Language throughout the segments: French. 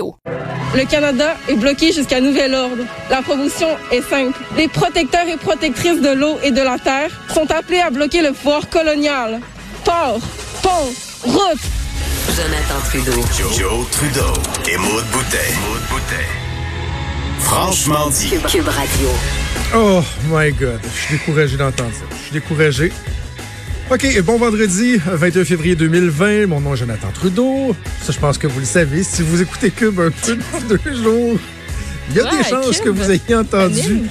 Le Canada est bloqué jusqu'à nouvel ordre. La promotion est simple. Les protecteurs et protectrices de l'eau et de la terre sont appelés à bloquer le pouvoir colonial. Port, pont, route. Jonathan Trudeau. Joe, Trudeau et Maude Boutet. Franchement dit. Cube, Cube Radio. Oh my God, je suis découragé d'entendre ça. Je suis découragé. OK, bon vendredi, 21 février 2020. Mon nom est Jonathan Trudeau. Ça, je pense que vous le savez. Si vous écoutez Cube un peu depuis deux jours, il y a Ouais, des chances Cube. que vous ayez entendu. Anime.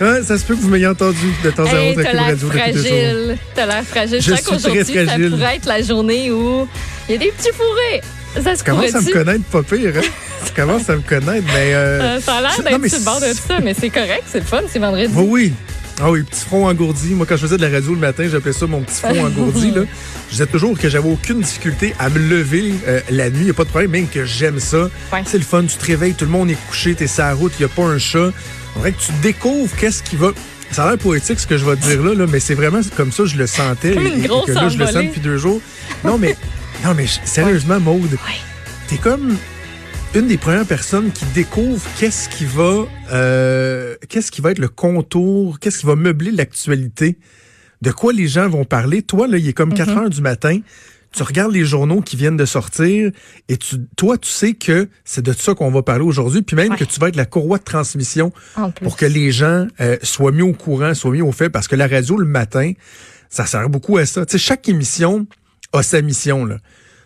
Ouais, ça se peut que vous m'ayez entendu de temps à Hey, autre à t'as Cube l'air Radio fragile. T'as l'air fragile. Je très qu'aujourd'hui, ça pourrait être la journée où il y a des petits fourrés. Ça se Commence à me connaître pas pire, hein? Tu commences à me connaître, mais... euh, Euh, ça a l'air d'être sur le bord de ça, mais c'est correct, c'est le fun, c'est vendredi. Oui, oui. Ah oui, petit front engourdi. Moi, quand je faisais de la radio le matin, j'appelais ça mon petit front engourdi. Là. Je disais toujours que j'avais aucune difficulté à me lever euh, la nuit. Il n'y a pas de problème, même que j'aime ça. Ouais. C'est le fun. Tu te réveilles, tout le monde est couché, t'es sur la route, il n'y a pas un chat. On dirait que tu découvres qu'est-ce qui va... Ça a l'air poétique ce que je vais te dire là, là mais c'est vraiment comme ça je le sentais. Comme et- une et grosse que là, je le sens depuis deux jours. Non, mais, non, mais sérieusement, Maude, t'es comme une des premières personnes qui découvre qu'est-ce qui va euh, qu'est-ce qui va être le contour, qu'est-ce qui va meubler l'actualité, de quoi les gens vont parler. Toi, là, il est comme 4 heures du matin. Tu regardes les journaux qui viennent de sortir et tu, toi, tu sais que c'est de ça qu'on va parler aujourd'hui, puis même Ouais. que tu vas être la courroie de transmission pour que les gens euh, soient mis au courant, soient mis au fait, parce que la radio le matin, ça sert beaucoup à ça. Tu sais, chaque émission a sa mission. Là.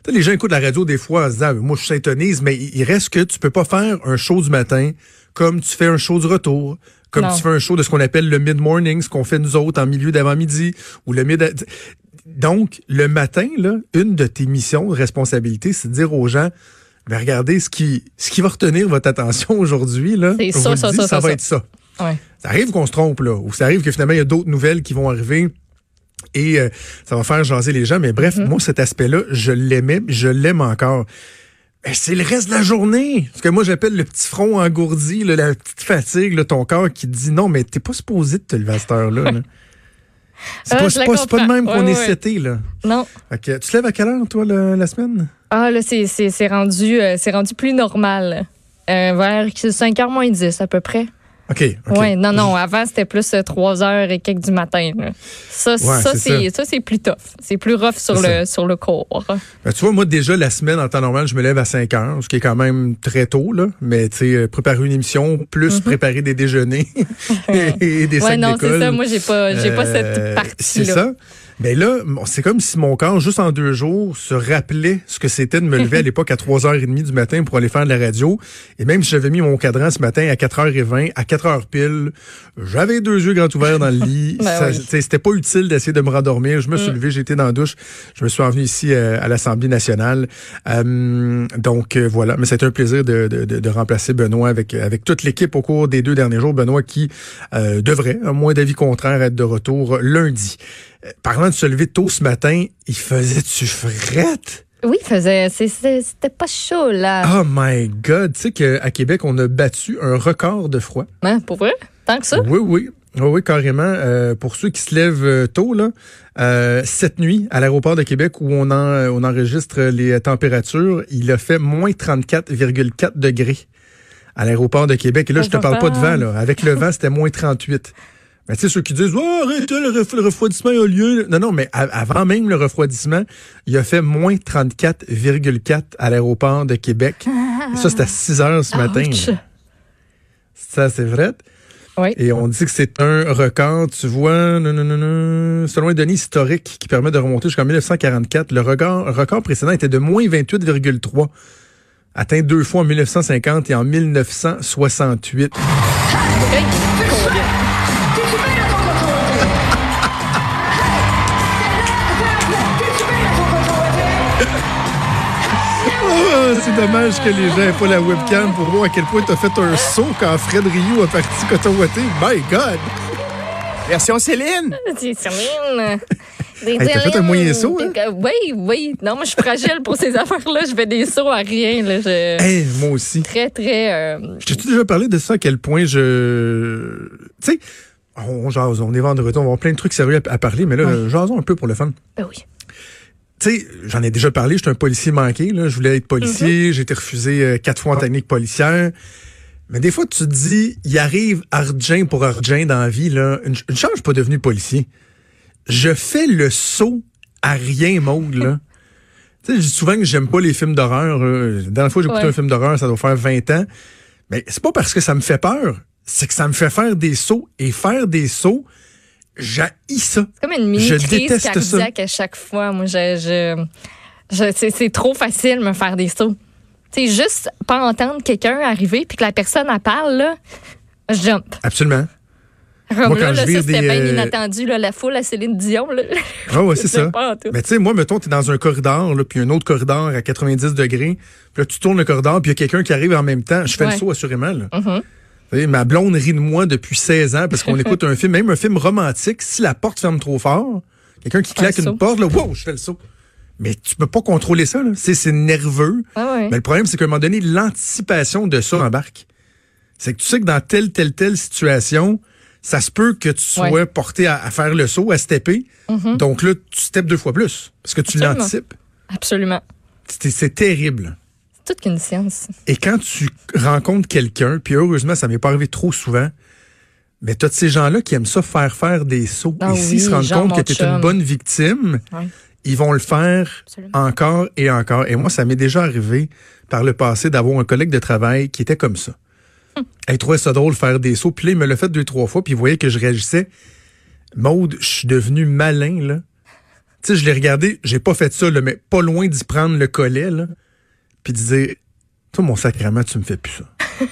Tu sais, les gens écoutent la radio des fois en se disant, moi je s'intonise, mais il reste que tu peux pas faire un show du matin comme tu fais un show du retour, comme Non. tu fais un show de ce qu'on appelle le mid-morning, ce qu'on fait nous autres en milieu d'avant-midi, ou le mid... Donc, le matin, là, une de tes missions, de responsabilité, c'est de dire aux gens, ben, regardez, ce qui, ce qui va retenir votre attention aujourd'hui, là, ça, ça, dis, ça, ça ça, va être ça. Ouais. Ça arrive qu'on se trompe, là, ou ça arrive que finalement, il y a d'autres nouvelles qui vont arriver et euh, ça va faire jaser les gens. Mais bref, Mm-hmm. moi, cet aspect-là, je l'aimais, je l'aime encore. C'est le reste de la journée. Ce que moi, j'appelle le petit front engourdi, là, la petite fatigue, là, ton corps qui dit non, mais t'es pas supposé de te lever à cette heure-là. là. C'est Ah, pas, c'est pas, c'est pas de même qu'on Ouais, est ouais. seté, là. Non. Que, tu te lèves à quelle heure, toi, le- la semaine? Ah, là, c'est, rendu, euh, rendu plus normal. Euh, vers 5h moins 10 à peu près. OK. Ouais, non, non. Avant, c'était plus 3 heures et quelques du matin. là. Ça, ça, c'est c'est, ça. c'est plus tough. C'est plus rough sur le, sur le corps. Ben, tu vois, moi, déjà, la semaine, en temps normal, je me lève à 5 heures, ce qui est quand même très tôt, là. Mais, tu sais, euh, préparer une émission, plus préparer des déjeuners et des Mhm. Ouais, sacs non, d'école. c'est ça. Moi, j'ai pas, j'ai pas Euh, cette partie-là. C'est ça. Mais là, bon, c'est comme si mon corps, juste en deux jours, se rappelait ce que c'était de me lever à l'époque à 3h30 du matin pour aller faire de la radio. Et même si j'avais mis mon cadran ce matin à 4h20, à 4h pile, j'avais deux yeux grands ouverts dans le lit. Ben oui. Mm. C'était pas utile d'essayer de me rendormir. Je me suis levé, j'étais dans la douche. Je me suis envenu ici euh, à l'Assemblée nationale. Euh, donc euh, voilà, mais c'est un plaisir de, de, de- de remplacer Benoît avec, avec toute l'équipe au cours des deux derniers jours. Benoît qui euh, devrait, à moins d'avis contraire, être de retour lundi. Parlant de se lever tôt ce matin, il faisait-tu frette? Oui, il faisait, c'était pas chaud, là. Oh my God! Tu sais qu'à Québec, on a battu un record de froid. Hein, pour vrai? Tant que ça? Oui, oui. Oui, oui, carrément. Euh, pour ceux qui se lèvent euh, tôt, là, euh, cette nuit, à l'aéroport de Québec, où on, en, on enregistre les températures, il a fait moins 34,4 degrés à l'aéroport de Québec. Et là, je te parle pas de vent, là. Avec le vent, c'était moins 38. Mais tu sais, ceux qui disent, oh, arrêtez, le, ref- le refroidissement a lieu. Non, non, mais avant même le refroidissement, il a fait moins 34,4 à l'aéroport de Québec. Et ça, c'était à 6 heures ce matin. Ça, c'est vrai. Oui. Et on dit que c'est un record, tu vois, non, non, non, non, selon les données historiques qui permettent de remonter jusqu'en 1944, le record, record précédent était de moins 28,3, atteint deux fois en 1950 et en 1968. Ah, c'est dommage que les gens n'aient pas la webcam pour voir à quel point tu as fait un saut quand Fred Rio a parti Coton-Watté. My God! Version Céline. C'est Céline. Hey, t'as fait un moyen saut, hein? Oui, oui. Non, moi, je suis fragile pour ces affaires-là. Je fais des sauts à rien. Là. Je... Hey, moi aussi. Très, très. euh, Je t'ai déjà parlé de ça, à quel point je... Tu sais, on jase, on est vendredi, on va avoir plein de trucs sérieux à, à parler, mais là, Ouais. jasons un peu pour le fun. Ben oui. Tu sais, j'en ai déjà parlé, j'étais un policier manqué, là. Je voulais être policier, j'ai été refusé euh, quatre fois en technique policière. Mais des fois, tu te dis, il arrive argent pour argent dans la vie, là. Une, une chance, je suis pas devenu policier. Je fais le saut à rien, Maude, là. tu sais, je dis souvent que j'aime pas les films d'horreur. euh. La dernière fois que j'ai écouté Ouais. un film d'horreur, ça doit faire 20 ans. Mais c'est pas parce que ça me fait peur, c'est que ça me fait faire des sauts. Et faire des sauts, j'haïs ça. C'est comme une mini Je crise déteste ça. à chaque fois. Moi, je, je, je- c'est, c'est trop facile de me faire des sauts. Tu sais, juste pas entendre quelqu'un arriver puis que la personne elle parle là, je jump. Absolument. Comme Moi, là, quand là, je ça c'était des, bien euh, inattendu là, la foule à Céline Dion là. Ah ouais, c'est ça. Mais tu sais, moi, mettons, t'es dans un corridor, là, puis un autre corridor à 90 degrés, puis là, tu tournes le corridor, puis il y a quelqu'un qui arrive en même temps. Je fais Ouais. le saut, assurément. Là. Vous ma blonde rit de moi depuis 16 ans parce qu'on écoute un film, même un film romantique. Si la porte ferme trop fort, quelqu'un qui claque Un saut. une porte, là, wow, je fais le saut. Mais tu peux pas contrôler ça. là. C'est nerveux. Ouais. Mais le problème, c'est qu'à un moment donné, l'anticipation de ça embarque. C'est que tu sais que dans telle, telle, telle situation, ça se peut que tu sois Ouais. porté à, à faire le saut, à stepper. Donc là, tu steppes deux fois plus parce que tu l'anticipes. Absolument. C'est terrible. Toute qu'une science. Et quand tu rencontres quelqu'un, puis heureusement, ça m'est pas arrivé trop souvent, mais de ces gens-là qui aiment ça faire faire des sauts. Ah et s'ils se rendent compte que t'es chum. une bonne victime, ils vont le faire Absolument. encore et encore. Et moi, ça m'est déjà arrivé par le passé d'avoir un collègue de travail qui était comme ça. Hum. Il trouvait ça drôle faire des sauts. Puis là, il me l'a fait deux, trois fois. Puis il voyait que je réagissais. Maude, je suis devenu malin, là. Tu sais, je l'ai regardé. J'ai pas fait ça, là, mais pas loin d'y prendre le collet, là. Puis de dire, toi, mon sacrement, tu me fais plus ça.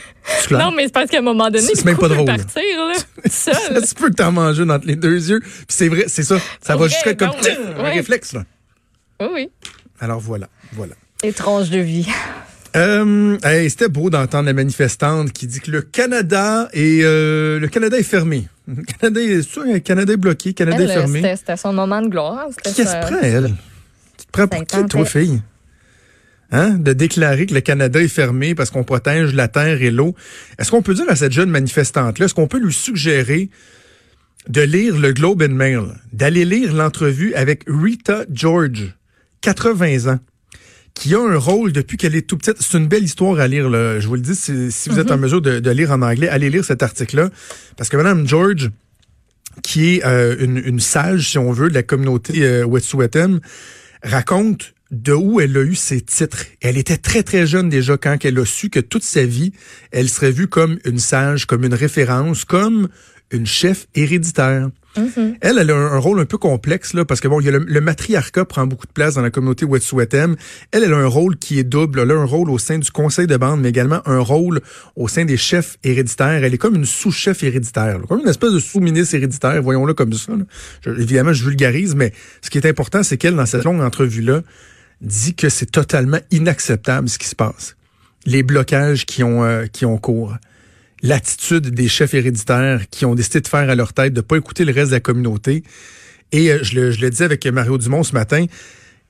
Non, mais c'est parce qu'à un moment donné, C'est même pas drôle, partir là. ça se peut que t'en manges une entre les deux yeux. Puis c'est vrai, c'est ça. Ça va jusqu'à comme un réflexe, là. Oui, oui. Alors voilà, voilà. Étrange de vie. Euh, hey, c'était beau d'entendre la manifestante qui dit que le Canada est euh, le Canada est fermé. Le Canada est, le Canada est bloqué, le Canada Elle, est fermé. c'était, son moment de gloire. Sa- que prend, elle? Tu te prends pour qui, toi, fille? Hein? De déclarer que le Canada est fermé parce qu'on protège la terre et l'eau. Est-ce qu'on peut dire à cette jeune manifestante-là, est-ce qu'on peut lui suggérer de lire le Globe and Mail, d'aller lire l'entrevue avec Rita George, 80 ans, qui a un rôle depuis qu'elle est tout petite? C'est une belle histoire à lire. Là. Je vous le dis, si, si vous êtes en mesure de, de lire en anglais, allez lire cet article-là. Parce que Madame George, qui est euh, une, une sage, si on veut, de la communauté euh, Wet'suwet'en, raconte de où elle a eu ses titres. Elle était très, très jeune déjà quand elle a su que toute sa vie, elle serait vue comme une sage, comme une référence, comme une chef héréditaire. Elle, elle a un, un rôle un peu complexe, là, parce que bon, il y a le, le matriarcat prend beaucoup de place dans la communauté Wet'suwet'en. Elle, elle a un rôle qui est double. Elle a un rôle au sein du conseil de bande, mais également un rôle au sein des chefs héréditaires. Elle est comme une sous-chef héréditaire, là, comme une espèce de sous-ministre héréditaire, voyons-le comme ça. là. Je- évidemment, je vulgarise, mais ce qui est important, c'est qu'elle, dans cette longue entrevue-là, dit que c'est totalement inacceptable ce qui se passe. Les blocages qui ont, euh, qui ont cours l'attitude des chefs héréditaires qui ont décidé de faire à leur tête, de pas écouter le reste de la communauté. Et euh, je, le, je le disais avec Mario Dumont ce matin,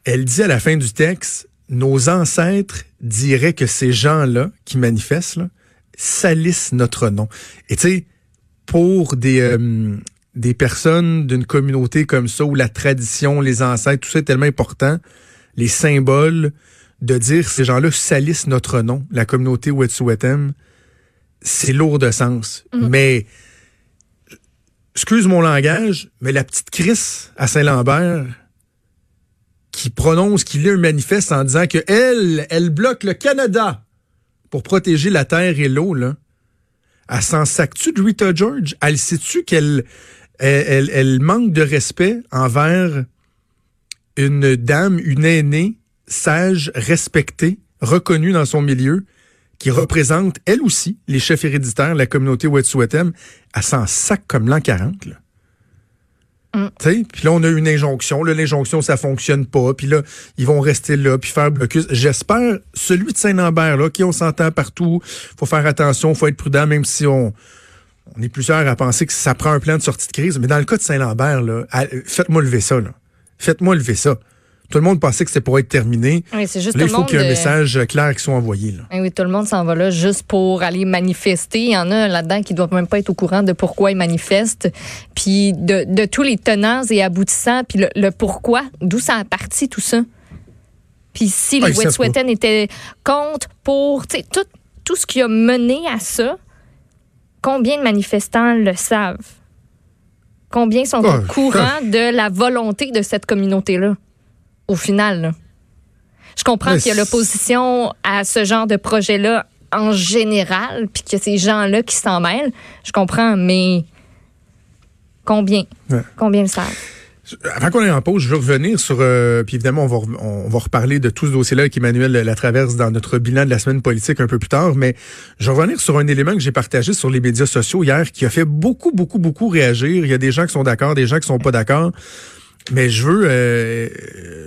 elle dit à la fin du texte, nos ancêtres diraient que ces gens-là qui manifestent là, salissent notre nom. Et tu sais, pour des, euh, des personnes d'une communauté comme ça, où la tradition, les ancêtres, tout ça est tellement important, les symboles, de dire ces gens-là salissent notre nom, la communauté Wet'suwet'en, c'est lourd de sens. Mais, excuse mon langage, mais la petite Chris à Saint-Lambert, qui prononce, qui lit un manifeste en disant que elle, elle bloque le Canada pour protéger la terre et l'eau, là. Elle s'en sac-tu de Rita George? Elle sait-tu qu'elle elle, elle- elle manque de respect envers une dame, une aînée, sage, respectée, reconnue dans son milieu, qui représente, elle aussi, les chefs héréditaires, la communauté Wet'suwet'en, elle s'en sac comme l'an 40, là. Sais, Puis là, on a une injonction. Là, l'injonction, ça fonctionne pas. Puis là, ils vont rester là, puis faire blocus. J'espère, celui de Saint-Lambert, là, qui on s'entend partout, faut faire attention, faut être prudent, même si on, on est plusieurs à penser que ça prend un plan de sortie de crise. Mais dans le cas de Saint-Lambert, là, à- faites-moi lever ça. Là. Faites-moi lever ça. Tout le monde pensait que c'était pour être terminé. Oui, c'est juste Là, il faut qu'il y ait un euh, message clair qui soit envoyé. Là. Eh oui, tout le monde s'en va là juste pour aller manifester. Il y en a là-dedans qui doivent même pas être au courant de pourquoi ils manifestent, puis de, de tous les tenants et aboutissants, puis le, le pourquoi, d'où ça a parti tout ça. Puis si Ah, les Wet'suwet'en étaient contre, pour, tu sais, tout, tout ce qui a mené à ça, combien de manifestants le savent? Combien sont au courant de la volonté de cette communauté-là, au final? là? Je comprends qu'il y a l'opposition à ce genre de projet-là en général, puis que ces gens-là qui s'en mêlent. Je comprends, mais combien? Ouais. Combien le savent? Avant qu'on aille en pause, je veux revenir sur, euh, puis évidemment, on va, on va reparler de tout ce dossier-là avec Emmanuel la traverse dans notre bilan de la semaine politique un peu plus tard, mais je vais revenir sur un élément que j'ai partagé sur les médias sociaux hier qui a fait beaucoup, beaucoup, beaucoup réagir. Il y a des gens qui sont d'accord, des gens qui sont pas d'accord. Mais je veux, euh,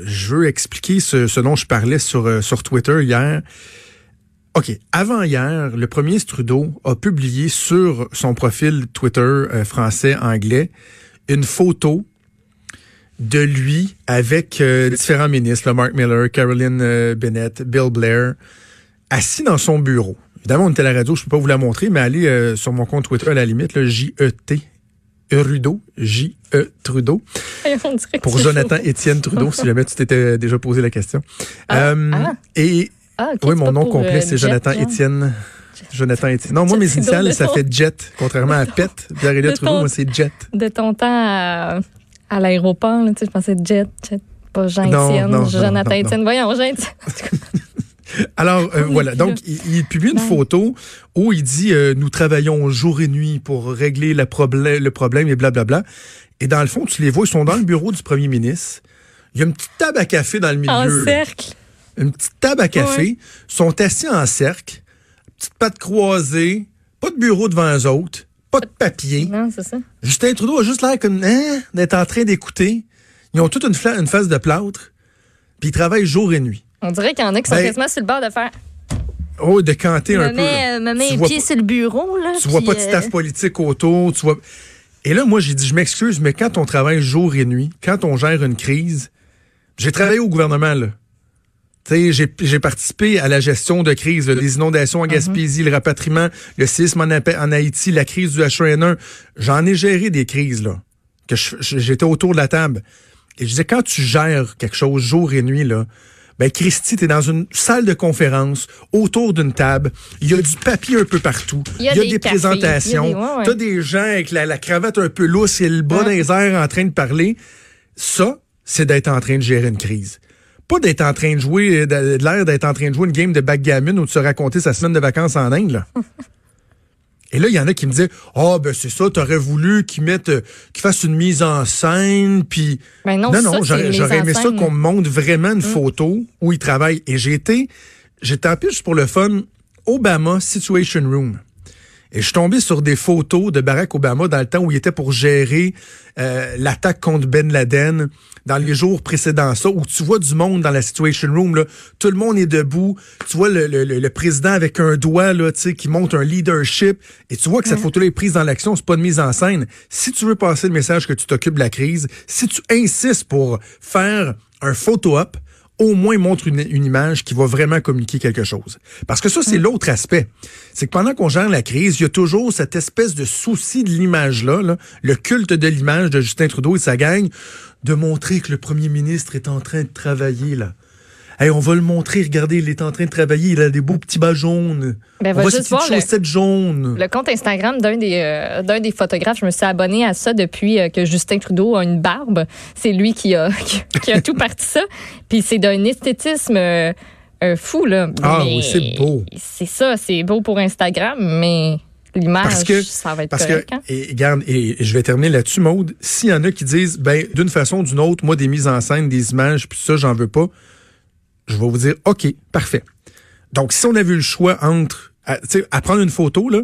je veux expliquer ce, ce dont je parlais sur, euh, sur Twitter hier. OK. Avant hier, le premier Trudeau a publié sur son profil Twitter euh, français-anglais une photo de lui avec euh, différents ministres, là, Mark Miller, Caroline euh, Bennett, Bill Blair, assis dans son bureau. Évidemment, on était à la radio, je peux pas vous la montrer, mais allez euh, sur mon compte Twitter à la limite, le J-E-T. J-E Trudeau, dirait que pour Jonathan. Étienne Trudeau, si jamais tu t'étais déjà posé la question. Ah, Euh, ah. Et Ah, oui, mon nom complet, euh, c'est Jonathan. Étienne. Jonathan Étienne. Non, moi, mes initiales, ça fait Jet, contrairement à Pet. Pierre De Trudeau, moi, c'est Jet. De ton temps à, à l'aéroport, là, tu sais, je pensais Jet, Jet, pas non, Jonathan Étienne. Voyons, Jean-Étienne. Alors, euh, voilà. Donc, il, il publie une photo où il dit euh, Nous travaillons jour et nuit pour régler la problè- le problème et blablabla. Et dans le fond, tu les vois, ils sont dans le bureau du premier ministre. Il y a une petite table à café dans le milieu. En là. cercle. Une petite table à café. Ils sont assis en cercle. Petite patte croisée. Pas de bureau devant eux autres. Pas de papier. Non, c'est ça. Justin Trudeau a juste l'air comme hein, d'être en train d'écouter. Ils ont toute une, face de plâtre. Puis ils travaillent jour et nuit. On dirait qu'il y en a qui sont Ben, quasiment sur le bord de faire. Oh, de canter un Me peu. mets, euh, me mets les pieds sur le bureau, là. Tu vois pas de staff euh, politique autour, tu vois. Et là, moi, j'ai dit, je m'excuse, mais quand on travaille jour et nuit, quand on gère une crise, j'ai travaillé au gouvernement, là. Tu sais, j'ai, participé à la gestion de crise, les inondations en Gaspésie, le rapatriement, le séisme en, Haïti, la crise du H1N1. J'en ai géré des crises, là. Que j'étais autour de la table. Et je disais, quand tu gères quelque chose jour et nuit, là, ben, Christy, t'es dans une salle de conférence, autour d'une table. Il y a du papier un peu partout. Il y a des présentations. il y a des- ouais, ouais. T'as des gens avec la, la cravate un peu lousse et le bras Ouais. dans les airs en train de parler. Ça, c'est d'être en train de gérer une crise. Pas d'être en train de jouer, euh, de, de l'air d'être en train de jouer une game de backgammon ou de se raconter sa semaine de vacances en Inde, là. Et là, il y en a qui me disaient, ah, ben, c'est ça, t'aurais voulu qu'ils mettent, euh, qu'ils fassent une mise en scène, puis Ben non, non, ça, non, j'aurais aimé ça qu'on me montre vraiment une photo où il travaille. Et j'ai été, j'étais en pour le fun, Obama Situation Room. Et je suis tombé sur des photos de Barack Obama dans le temps où il était pour gérer euh, l'attaque contre Ben Laden dans les jours précédents ça, où tu vois du monde dans la Situation Room, là, tout le monde est debout, tu vois le, le- président avec un doigt là, tu sais, qui montre un leadership, et tu vois que cette photo-là est prise dans l'action, c'est pas de mise en scène. Si tu veux passer le message que tu t'occupes de la crise, si tu insistes pour faire un photo-op, au moins montre une, une image qui va vraiment communiquer quelque chose. Parce que ça, c'est l'autre aspect. C'est que pendant qu'on gère la crise, il y a toujours cette espèce de souci de l'image-là, là, le culte de l'image de Justin Trudeau et sa gang, de montrer que le premier ministre est en train de travailler, là. Hey, on va le montrer, regardez, il est en train de travailler, il a des beaux petits bas jaunes. Ben, on va juste voir le- chaussettes jaunes. Le compte Instagram d'un des, euh, d'un des photographes, je me suis abonnée à ça depuis euh, que Justin Trudeau a une barbe. C'est lui qui a, qui, qui a tout parti ça. Puis c'est d'un esthétisme euh, euh, fou, là. Ah Mais oui, c'est beau. C'est ça, c'est beau pour Instagram, mais l'image, Parce que, ça va être parce correct. que, hein? et, regarde, et, et je vais terminer là-dessus, Maude. S'il y en a qui disent, ben, d'une façon ou d'une autre, moi, des mises en scène, des images, puis ça, j'en veux pas, je vais vous dire, OK, parfait. Donc, si on avait eu le choix entre, à, tu sais, à prendre une photo, là,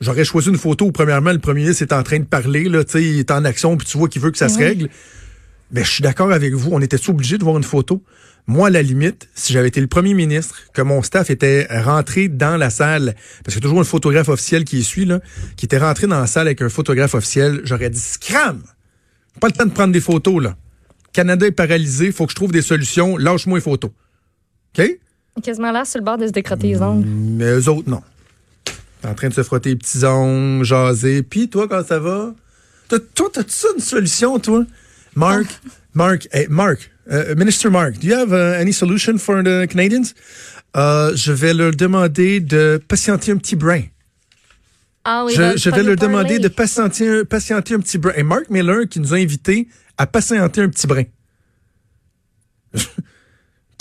j'aurais choisi une photo où, premièrement, le premier ministre est en train de parler, là, tu sais, il est en action, puis tu vois qu'il veut que ça se règle. Mais je suis d'accord avec vous, on était obligé de voir une photo? Moi, à la limite, si j'avais été le premier ministre, que mon staff était rentré dans la salle, parce qu'il y a toujours un photographe officiel qui y suit, là, qui était rentré dans la salle avec un photographe officiel, j'aurais dit scram! Pas le temps de prendre des photos, là. Canada est paralysé, faut que je trouve des solutions, lâche-moi les photos. OK? Quasiment là, sur le bord de se décrotter les ongles. Mais eux autres, non. T'es en train de se frotter les petits ongles, jaser. Puis toi, quand ça va? T'as- Toi, t'as-tu ça une solution, toi? Marc, Marc, hey, Marc, Uh, Minister Mark, do you have uh, any solution for the Canadians? Uh, je vais leur demander de patienter un petit brin. Ah oui, je, je vais leur demander de patienter, patienter un petit brin. Et Mark Miller qui nous a invités à patienter un petit brin.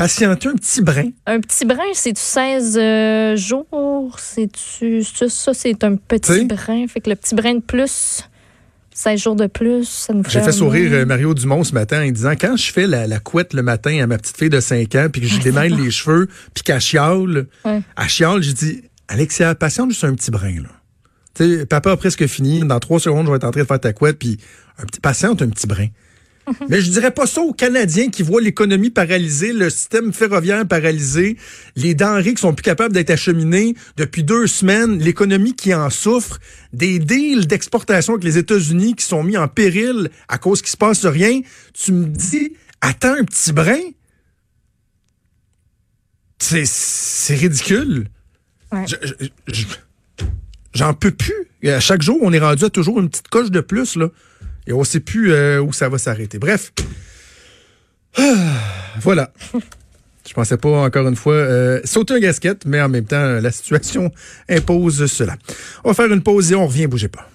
Patienter un petit brin. Un petit brin, c'est-tu 16 euh, jours? C'est-tu. Ça, ça, c'est un petit T'sais? brin. Fait que le petit brin de plus, 16 jours de plus, ça nous fait. J'ai fait sourire euh, Mario Dumont ce matin en disant quand je fais la, la couette le matin à ma petite fille de 5 ans puis que je démêle les cheveux puis qu'elle chiale, Ouais. elle chiale, j'ai dit Alexia, patiente juste un petit brin là. Tu sais, papa a presque fini. Dans trois secondes, je vais être en train de faire ta couette puis un petit patiente un petit brin. Mais je dirais pas ça aux Canadiens qui voient l'économie paralysée, le système ferroviaire paralysé, les denrées qui sont plus capables d'être acheminées depuis deux semaines, l'économie qui en souffre, des deals d'exportation avec les États-Unis qui sont mis en péril à cause qu'il se passe rien. Tu me dis, attends un petit brin? C'est, c'est ridicule. Ouais. Je- je- je- J'en peux plus. À chaque jour, on est rendu à toujours une petite coche de plus, là. Et on sait plus euh, où ça va s'arrêter. Bref. Ah, voilà. Je pensais pas, encore une fois, euh, sauter un gasket, mais en même temps, la situation impose cela. On va faire une pause et on revient, bougez pas.